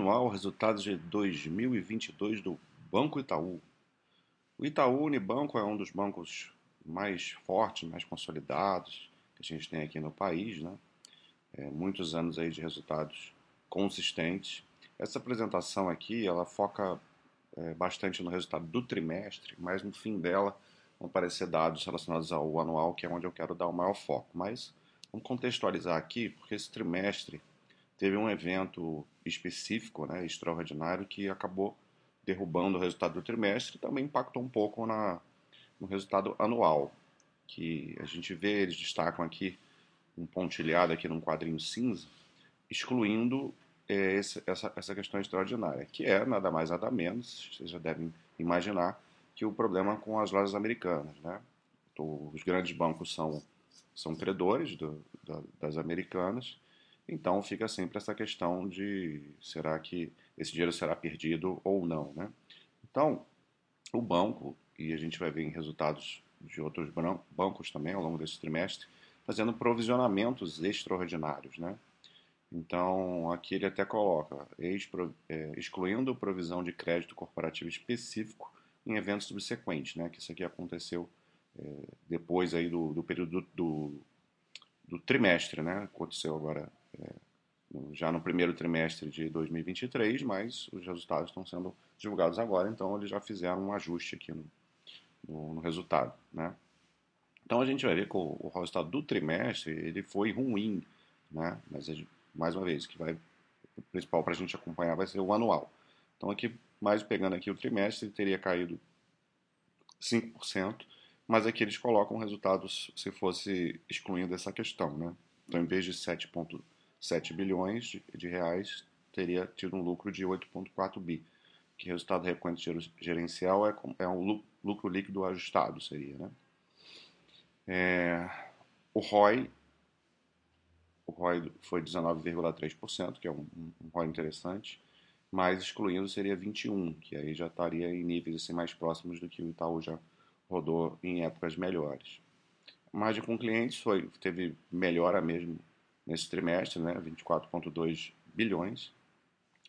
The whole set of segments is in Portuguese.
anual resultados de 2022 do Banco Itaú. O Itaú Unibanco é um dos bancos mais fortes, mais consolidados que a gente tem aqui no país, né? É, muitos anos aí de resultados consistentes. Essa apresentação aqui, ela foca é, bastante no resultado do trimestre, mas no fim dela vão aparecer dados relacionados ao anual, que é onde eu quero dar o maior foco. Mas vamos contextualizar aqui, porque esse trimestre teve um evento específico, né, extraordinário, que acabou derrubando o resultado do trimestre e também impactou um pouco na, no resultado anual, que a gente vê, eles destacam aqui um pontilhado aqui num quadrinho cinza, excluindo é, esse, essa, essa questão extraordinária, que é nada mais nada menos, vocês já devem imaginar, que o problema com as lojas americanas. Né? Então, os grandes bancos são, são credores do, da, das americanas então fica sempre essa questão de será que esse dinheiro será perdido ou não, né? Então, o banco, e a gente vai ver em resultados de outros bancos também ao longo desse trimestre, fazendo provisionamentos extraordinários, né? Então, aqui ele até coloca, é, excluindo provisão de crédito corporativo específico em eventos subsequentes, né? Que isso aqui aconteceu é, depois aí do, do período do, do, do, trimestre, né? Aconteceu agora já no primeiro trimestre de 2023, mas os resultados estão sendo divulgados agora, então eles já fizeram um ajuste aqui no, no, no resultado, né? Então a gente vai ver que o, o, resultado do trimestre ele foi ruim, né? Mas mais uma vez que vai o principal para a gente acompanhar vai ser o anual. Então aqui mais pegando aqui o trimestre teria caído 5%, mas aqui eles colocam resultados se fosse excluindo essa questão, né? Então em vez de 7,5 7 bilhões de, de reais, teria tido um lucro de 8,4 bi, que resultado recorrente gerencial é, é um lucro líquido ajustado, seria, né? É, o ROI, o ROI foi 19,3%, que é um, um ROI interessante, mas excluindo seria 21, que aí já estaria em níveis assim, mais próximos do que o Itaú já rodou em épocas melhores. A margem com clientes foi, teve melhora mesmo nesse trimestre, né, 24,2 bilhões,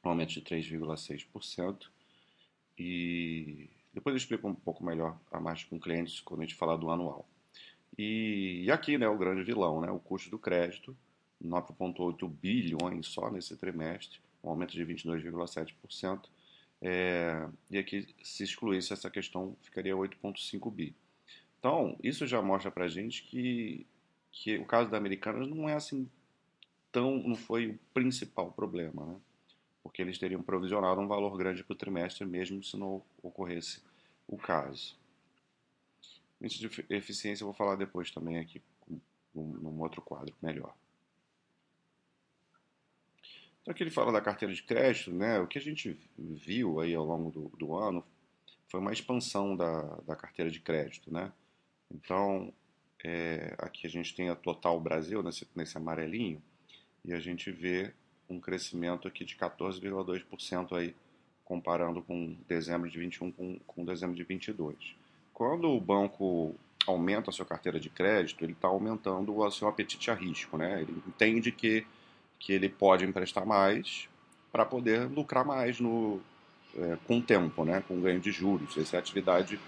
um aumento de 3,6%. E depois eu explico um pouco melhor a margem com clientes quando a gente falar do anual. E, e aqui, né, o grande vilão, né, o custo do crédito, 9,8 bilhões só nesse trimestre, um aumento de 22,7%. É, e aqui, se excluísse essa questão, ficaria 8,5 bi. Então, isso já mostra para gente que, que o caso da Americanas não é assim tão, não foi o principal problema, né? porque eles teriam provisionado um valor grande para o trimestre, mesmo se não ocorresse o caso. Índice de eficiência eu vou falar depois também aqui, num outro quadro melhor. Então aqui ele fala da carteira de crédito, né? o que a gente viu aí ao longo do, do ano foi uma expansão da, da carteira de crédito. Né? Então, é, aqui a gente tem a Total Brasil, nesse, nesse amarelinho, e a gente vê um crescimento aqui de 14,2% aí, comparando com dezembro de 21 com, com dezembro de 22. Quando o banco aumenta a sua carteira de crédito, ele está aumentando o seu apetite a risco, né? Ele entende que, que ele pode emprestar mais para poder lucrar mais no, é, com o tempo, né? Com ganho de juros. Essa é a atividade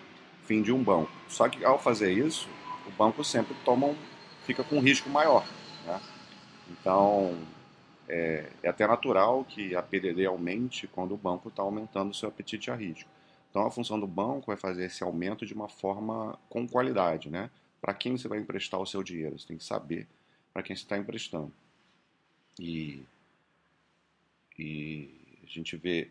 fim de um banco. Só que ao fazer isso, o banco sempre toma um, fica com um risco maior, né? Então, é, é, até natural que a PDD aumente quando o banco está aumentando o seu apetite a risco. Então, a função do banco é fazer esse aumento de uma forma com qualidade, né? Para quem você vai emprestar o seu dinheiro, você tem que saber para quem você está emprestando. E, e a gente vê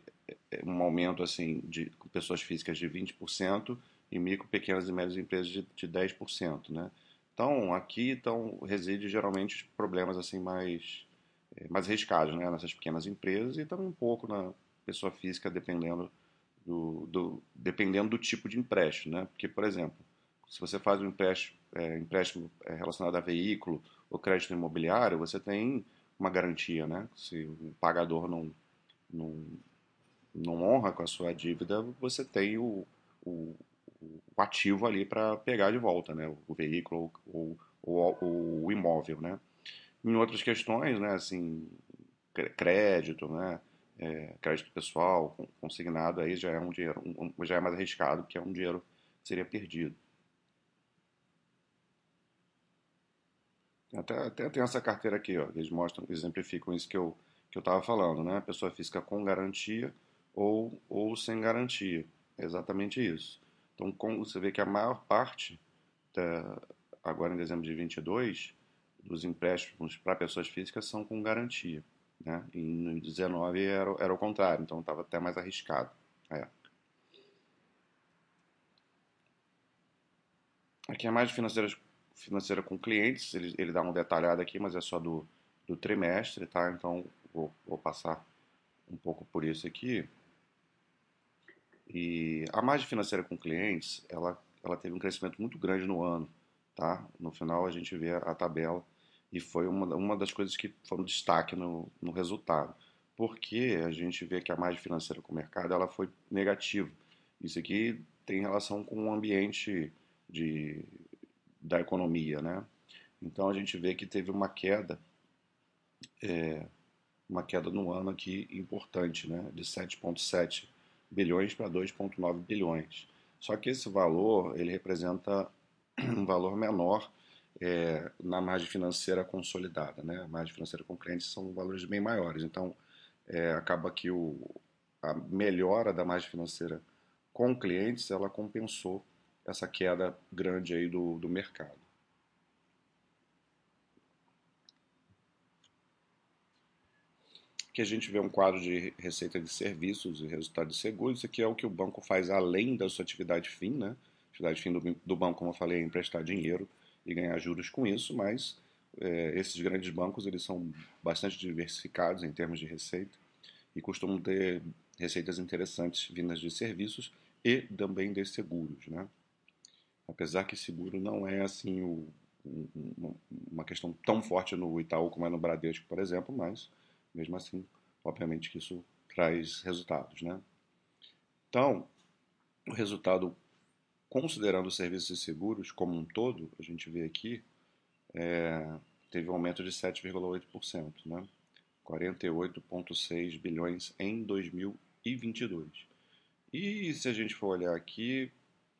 é, um aumento assim de pessoas físicas de 20% e micro, pequenas e médias empresas de, de 10%, né? Então, aqui então, reside geralmente problemas assim mais, eh, mais arriscados né? nessas pequenas empresas e também um pouco na pessoa física, dependendo do, do, dependendo do tipo de empréstimo. Né? Porque, por exemplo, se você faz um empréstimo, é, empréstimo relacionado a veículo ou crédito imobiliário, você tem uma garantia. Né? Se o pagador não, não, não honra com a sua dívida, você tem o, o o ativo ali para pegar de volta, né? O veículo ou, ou, ou, o imóvel, né? Em outras questões, né? Assim, crédito, né? é, crédito pessoal, consignado, aí já é um dinheiro, um, já é mais arriscado, porque é um dinheiro que seria perdido. Até, até tem essa carteira aqui, ó, eles mostram, exemplificam isso que eu que eu estava falando, né? Pessoa física com garantia ou, ou sem garantia. É exatamente isso. Então, você vê que a maior parte, da, agora em dezembro de 22, dos empréstimos para pessoas físicas são com garantia. Né? E no 19 era, era o contrário, então estava até mais arriscado. É. Aqui é mais financeira, financeira com clientes, ele, ele dá um detalhado aqui, mas é só do, do trimestre, tá? Então vou, vou passar um pouco por isso aqui. E a margem financeira com clientes, ela, ela teve um crescimento muito grande no ano, tá? No final a gente vê a tabela e foi uma, uma das coisas que foram destaque no, no resultado. Porque a gente vê que a margem financeira com o mercado ela foi negativa. Isso aqui tem relação com o ambiente de, da economia, né? Então a gente vê que teve uma queda é, uma queda no ano aqui importante, né, de 7,7 bilhões para 2,9 bilhões. Só que esse valor ele representa um valor menor é, na margem financeira consolidada, né? A margem financeira com clientes são valores bem maiores. Então, é, acaba que o, a melhora da margem financeira com clientes ela compensou essa queda grande aí do, do mercado. Que a gente vê um quadro de receita de serviços e resultado de seguros. Isso aqui é o que o banco faz além da sua atividade fim, né? A atividade fim do, do banco, como eu falei, é emprestar dinheiro e ganhar juros com isso, mas é, esses grandes bancos eles são bastante diversificados em termos de receita e costumam ter receitas interessantes vindas de serviços e também de seguros, né? Apesar que seguro não é assim o, um, uma questão tão forte no Itaú como é no Bradesco, por exemplo, mas mesmo assim, obviamente que isso traz resultados, né? Então, o resultado, considerando os serviços e seguros como um todo, a gente vê aqui, é, teve um aumento de 7,8%, né? 48,6 bilhões em 2022. E se a gente for olhar aqui,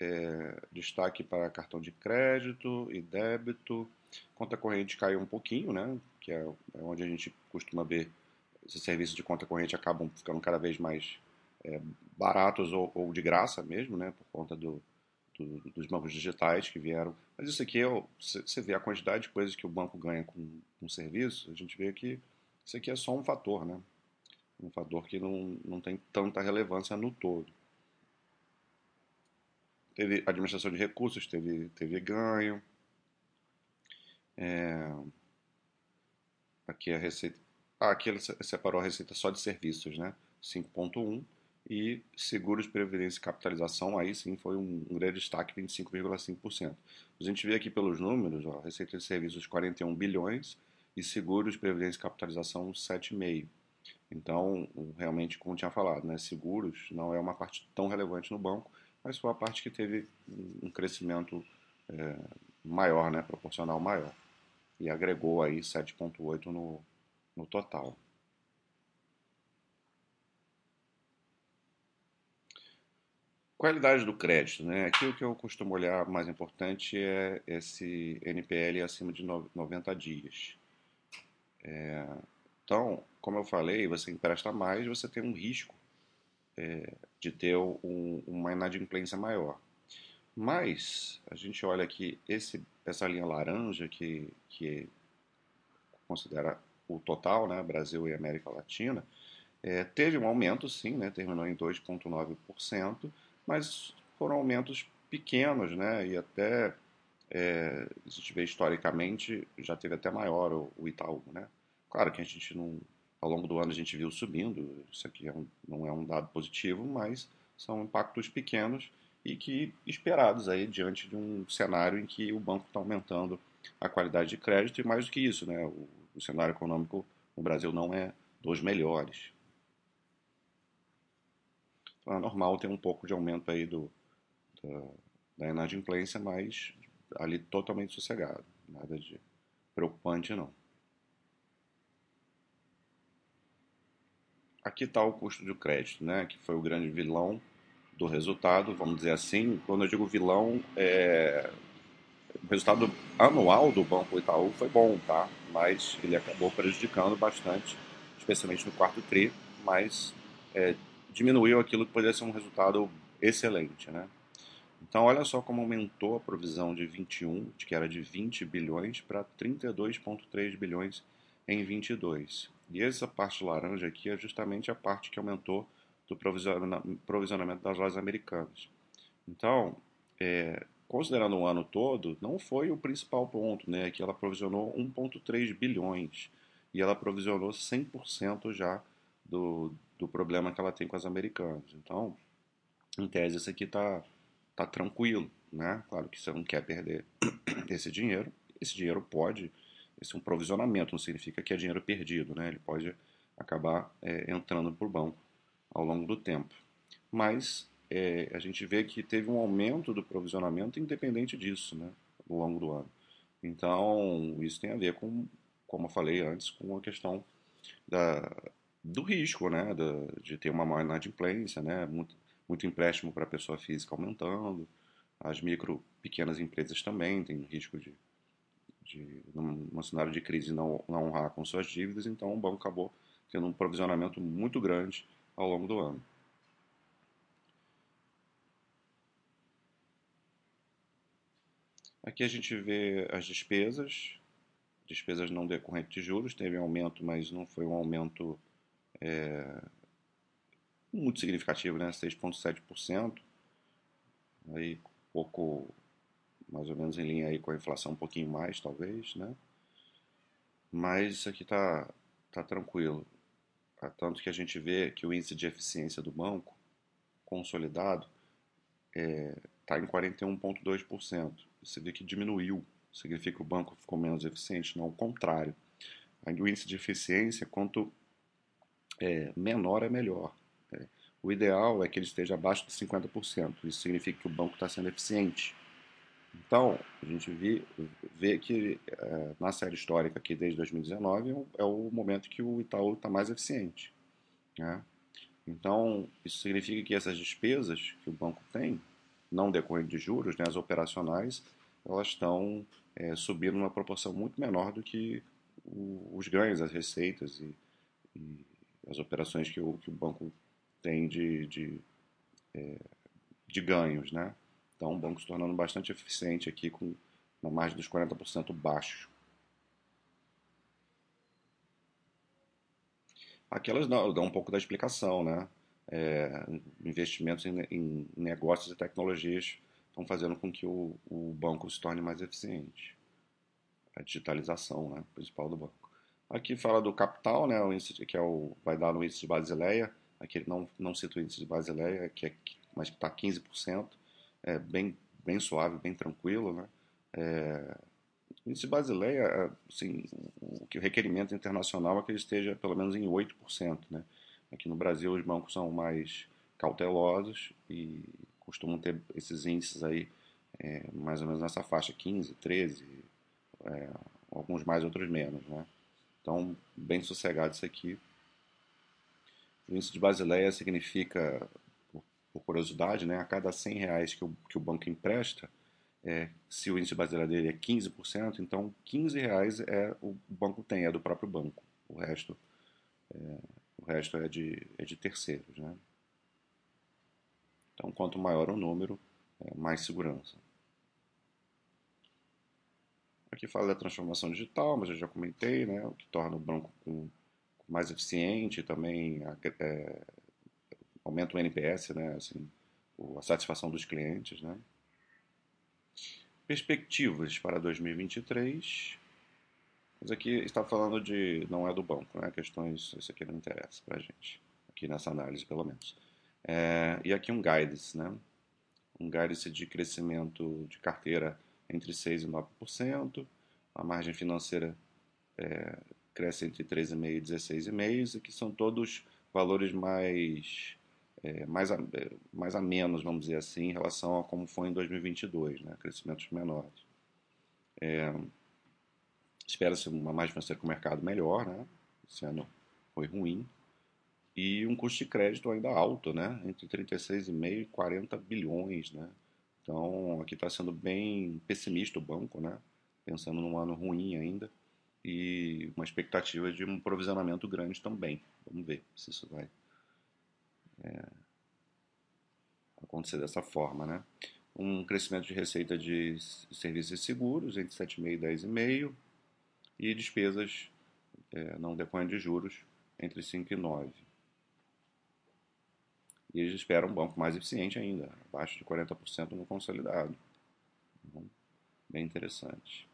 é, destaque para cartão de crédito e débito, conta corrente caiu um pouquinho, né? Que é, é onde a gente costuma ver esses serviços de conta corrente acabam ficando cada vez mais é, baratos ou, ou, de graça mesmo, né, por conta do, do, dos bancos digitais que vieram. Mas isso aqui, é, você vê a quantidade de coisas que o banco ganha com um serviço, a gente vê que isso aqui é só um fator, né? Um fator que não, não tem tanta relevância no todo. Teve administração de recursos, teve, teve ganho. É, aqui a receita aqui ele separou a receita só de serviços, né? 5.1 e seguros, previdência e capitalização, aí sim foi um, um grande destaque, 25,5%. A gente vê aqui pelos números, ó, receita de serviços 41 bilhões e seguros, previdência e capitalização 7,5. Então, realmente, como tinha falado, né, seguros não é uma parte tão relevante no banco, mas foi a parte que teve um crescimento é, maior, né, proporcional maior. E agregou aí 7,8 no, no total. Qualidade do crédito, né? Aqui o que eu costumo olhar mais importante é esse NPL acima de 90 dias. É, então, como eu falei, você empresta mais, você tem um risco é, de ter um, uma inadimplência maior. Mas a gente olha aqui esse, essa linha laranja que, que considera o total, né, Brasil e América Latina, é, teve um aumento, sim, né, terminou em 2,9%, mas foram aumentos pequenos, né, e até, é, vê historicamente, já teve até maior o, o Itaú. Né? Claro que a gente não, ao longo do ano a gente viu subindo, isso aqui é um, não é um dado positivo, mas são impactos pequenos e que esperados aí diante de um cenário em que o banco está aumentando a qualidade de crédito e mais do que isso, né, o, o cenário econômico no Brasil não é dos melhores. Então é normal ter um pouco de aumento aí do, da, da inadimplência, mas ali totalmente sossegado. Nada de preocupante não. aqui está o custo de crédito, né? Que foi o grande vilão do resultado, vamos dizer assim. Quando eu digo vilão, é... o resultado anual do Banco Itaú foi bom, tá? Mas ele acabou prejudicando bastante, especialmente no quarto tri, mas é, diminuiu aquilo que poderia ser um resultado excelente, né? Então, olha só como aumentou a provisão de 21, que era de 20 bilhões, para 32,3 bilhões em 22. E essa parte laranja aqui é justamente a parte que aumentou do provisionamento das lojas americanas. Então, é, considerando o ano todo, não foi o principal ponto, né? Que ela provisionou 1,3 bilhões e ela provisionou 100% já do, do problema que ela tem com as americanas. Então, em tese, isso aqui está tá tranquilo, né? Claro que você não quer perder esse dinheiro. Esse dinheiro pode, esse é um provisionamento, não significa que é dinheiro perdido, né? Ele pode acabar é, entrando por banco ao longo do tempo. Mas é, a gente vê que teve um aumento do provisionamento independente disso, né? Ao longo do ano. Então, isso tem a ver com, como eu falei antes, com a questão da, do risco, né? Da, de ter uma maior inadimplência, né? Muito, muito empréstimo para a pessoa física aumentando, as micro, pequenas empresas também têm risco de, de num cenário de crise, não, não honrar com suas dívidas, então o banco acabou tendo um provisionamento muito grande ao longo do ano. Aqui a gente vê as despesas, despesas não decorrentes de juros, teve um aumento, mas não foi um aumento é, muito significativo, né? 6,7%. Aí pouco, mais ou menos em linha aí com a inflação, um pouquinho mais, talvez, né? Mas isso aqui tá, tá tranquilo. Tá? Tanto que a gente vê que o índice de eficiência do banco consolidado é, tá em 41,2%. Você vê que diminuiu. Significa que o banco ficou menos eficiente? Não, o contrário. O índice de eficiência, quanto é, menor é melhor. É, o ideal é que ele esteja abaixo de 50%. Isso significa que o banco está sendo eficiente. Então, a gente vê, que é, na série histórica aqui desde 2019 é é o momento que o Itaú está mais eficiente. Né? Então, isso significa que essas despesas que o banco tem, não decorrentes de juros, né, as operacionais, elas estão é, subindo numa proporção muito menor do que o, os ganhos, as receitas e, e, as operações que o, que o banco tem de, de, é, de ganhos, né? Então, o banco se tornando bastante eficiente aqui com na margem dos 40% baixo. Aqui elas dão, dão um pouco da explicação, né? É, investimentos em, em, negócios e tecnologias estão fazendo com que o, o, banco se torne mais eficiente. A digitalização, né? Principal do banco. Aqui fala do capital, né? O índice que é o, vai dar no índice de Basileia Aqui não, não cita o índice de Basileia, que é, mas está 15%, é bem, bem suave, bem tranquilo. Né? É, o índice de Basileia, assim, o requerimento internacional é que ele esteja pelo menos em 8%. Né? Aqui no Brasil os bancos são mais cautelosos e costumam ter esses índices aí é, mais ou menos nessa faixa, 15, 13, é, alguns mais, outros menos. Né? Então, bem sossegado isso aqui. O índice de Basileia significa, por curiosidade, né, a cada 100 reais que o, que o banco empresta, é, se o índice de Basileia dele é 15%, então 15 reais é, o banco tem, é do próprio banco. O resto é, o resto é de, é de terceiros. Né? Então, quanto maior o número, é mais segurança. Aqui fala da transformação digital, mas eu já comentei, né, o que torna o banco com mais eficiente, também é, aumenta o NPS, né, assim, a satisfação dos clientes. Né. Perspectivas para 2023. Mas aqui está falando de. não é do banco, né? Questões. Isso aqui não interessa para a gente. Aqui nessa análise, pelo menos. É, e aqui um guidance, né? Um guidance de crescimento de carteira entre 6% e 9%. A margem financeira é, cresce entre 3,5% e 16,5%, que são todos valores mais, é, mais, a, é, mais a menos, vamos dizer assim, em relação a como foi em 2022, né? crescimentos menores. É, Espera-se uma margem financeira com o mercado melhor, né? esse ano foi ruim, e um custo de crédito ainda alto, né? Entre 36,5 e 40 bilhões, né? Então, aqui está sendo bem pessimista o banco, né? Pensando num ano ruim ainda e uma expectativa de um provisionamento grande também. Vamos ver se isso vai é, acontecer dessa forma, né? Um crescimento de receita de serviços e seguros entre 7,5 e 10,5 e despesas é, não decorrentes de juros entre 5 e 9. E eles esperam um banco mais eficiente ainda, abaixo de 40% no consolidado. Então, bem interessante.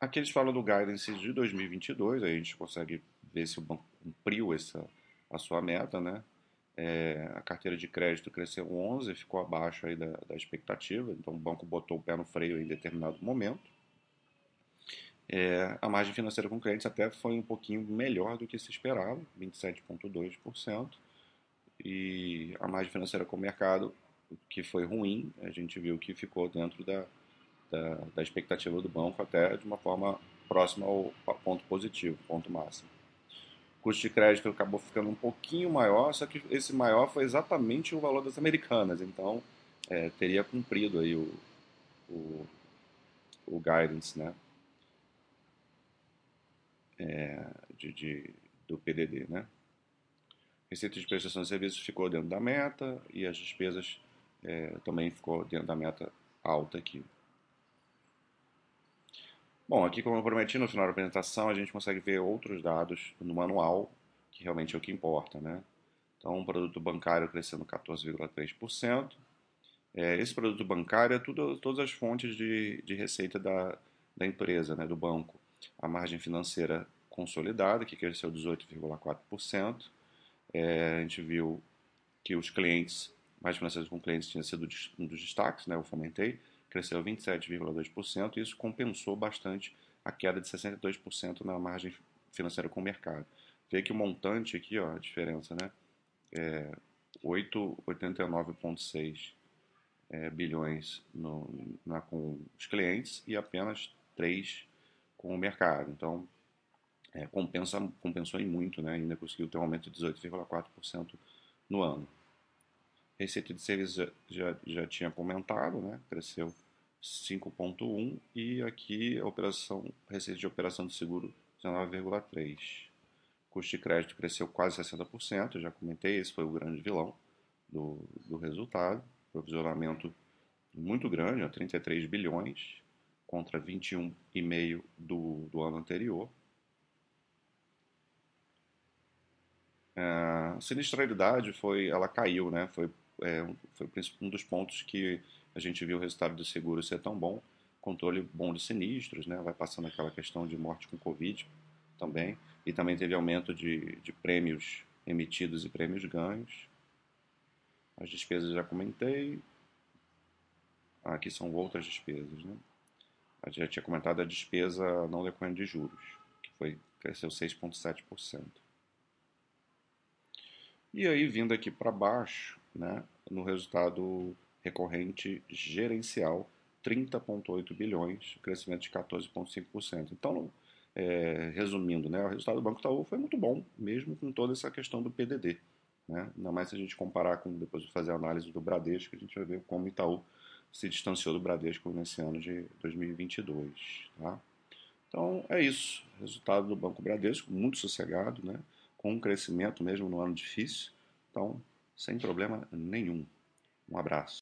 Aqui eles falam do guidance de 2022, aí a gente consegue ver se o banco cumpriu essa, a sua meta, né? É, a carteira de crédito cresceu 11, ficou abaixo aí da, da expectativa, então o banco botou o pé no freio em determinado momento. É, a margem financeira com clientes até foi um pouquinho melhor do que se esperava, 27,2%. E a margem financeira com o mercado, que foi ruim, a gente viu que ficou dentro da, da, da expectativa do banco, até de uma forma próxima ao ponto positivo, ponto máximo. Custo de crédito acabou ficando um pouquinho maior, só que esse maior foi exatamente o valor das americanas, então é, teria cumprido aí o, o, o guidance, né? é, de, de, do PDD. Né? Receita de prestação de serviços ficou dentro da meta e as despesas é, também ficou dentro da meta alta aqui. Bom, aqui como eu prometi no final da apresentação, a gente consegue ver outros dados no manual, que realmente é o que importa, né? Então, o produto bancário crescendo 14,3%. É, esse produto bancário é tudo, todas as fontes de, de receita da, da empresa, né, do banco a margem financeira consolidada, que cresceu 18,4%. É, a gente viu que os clientes, margem financeira com clientes tinha sido um dos destaques, né, eu fomentei, cresceu 27,2% e isso compensou bastante a queda de 62% na margem financeira com o mercado. Vê que o montante aqui, ó, a diferença, né, é 889,6 é, bilhões no, na, com os clientes e apenas 3 com o mercado. Então, é, compensa, compensou em muito, né? ainda conseguiu ter um aumento de 18,4% no ano. Receita de serviços já, já, já tinha comentado, né? cresceu 5,1% e aqui a operação, receita de operação de seguro 19,3%. Custo de crédito cresceu quase 60%, já comentei, esse foi o grande vilão do, do resultado. Provisionamento muito grande, 33 bilhões, contra 21,5 do, do ano anterior. A sinistralidade foi, ela caiu, né? Foi, é, foi um dos pontos que a gente viu o resultado do seguro ser tão bom, controle bom de sinistros, né? Vai passando aquela questão de morte com Covid também, e também teve aumento de, de prêmios emitidos e prêmios ganhos. As despesas já comentei. Aqui são outras despesas, né? A gente já tinha comentado a despesa não decorrente de juros, que foi, cresceu 6,7%. E aí, vindo aqui para baixo, né, no resultado recorrente gerencial, 30,8 bilhões, crescimento de 14,5%. Então, é, resumindo, né, o resultado do Banco Itaú foi muito bom, mesmo com toda essa questão do PDD. Né? Ainda mais se a gente comparar com, depois de fazer a análise do Bradesco, a gente vai ver como o Itaú se distanciou do Bradesco nesse ano de 2022. Tá? Então é isso. Resultado do Banco Bradesco, muito sossegado, né? com um crescimento mesmo no ano difícil. Então, sem problema nenhum. Um abraço.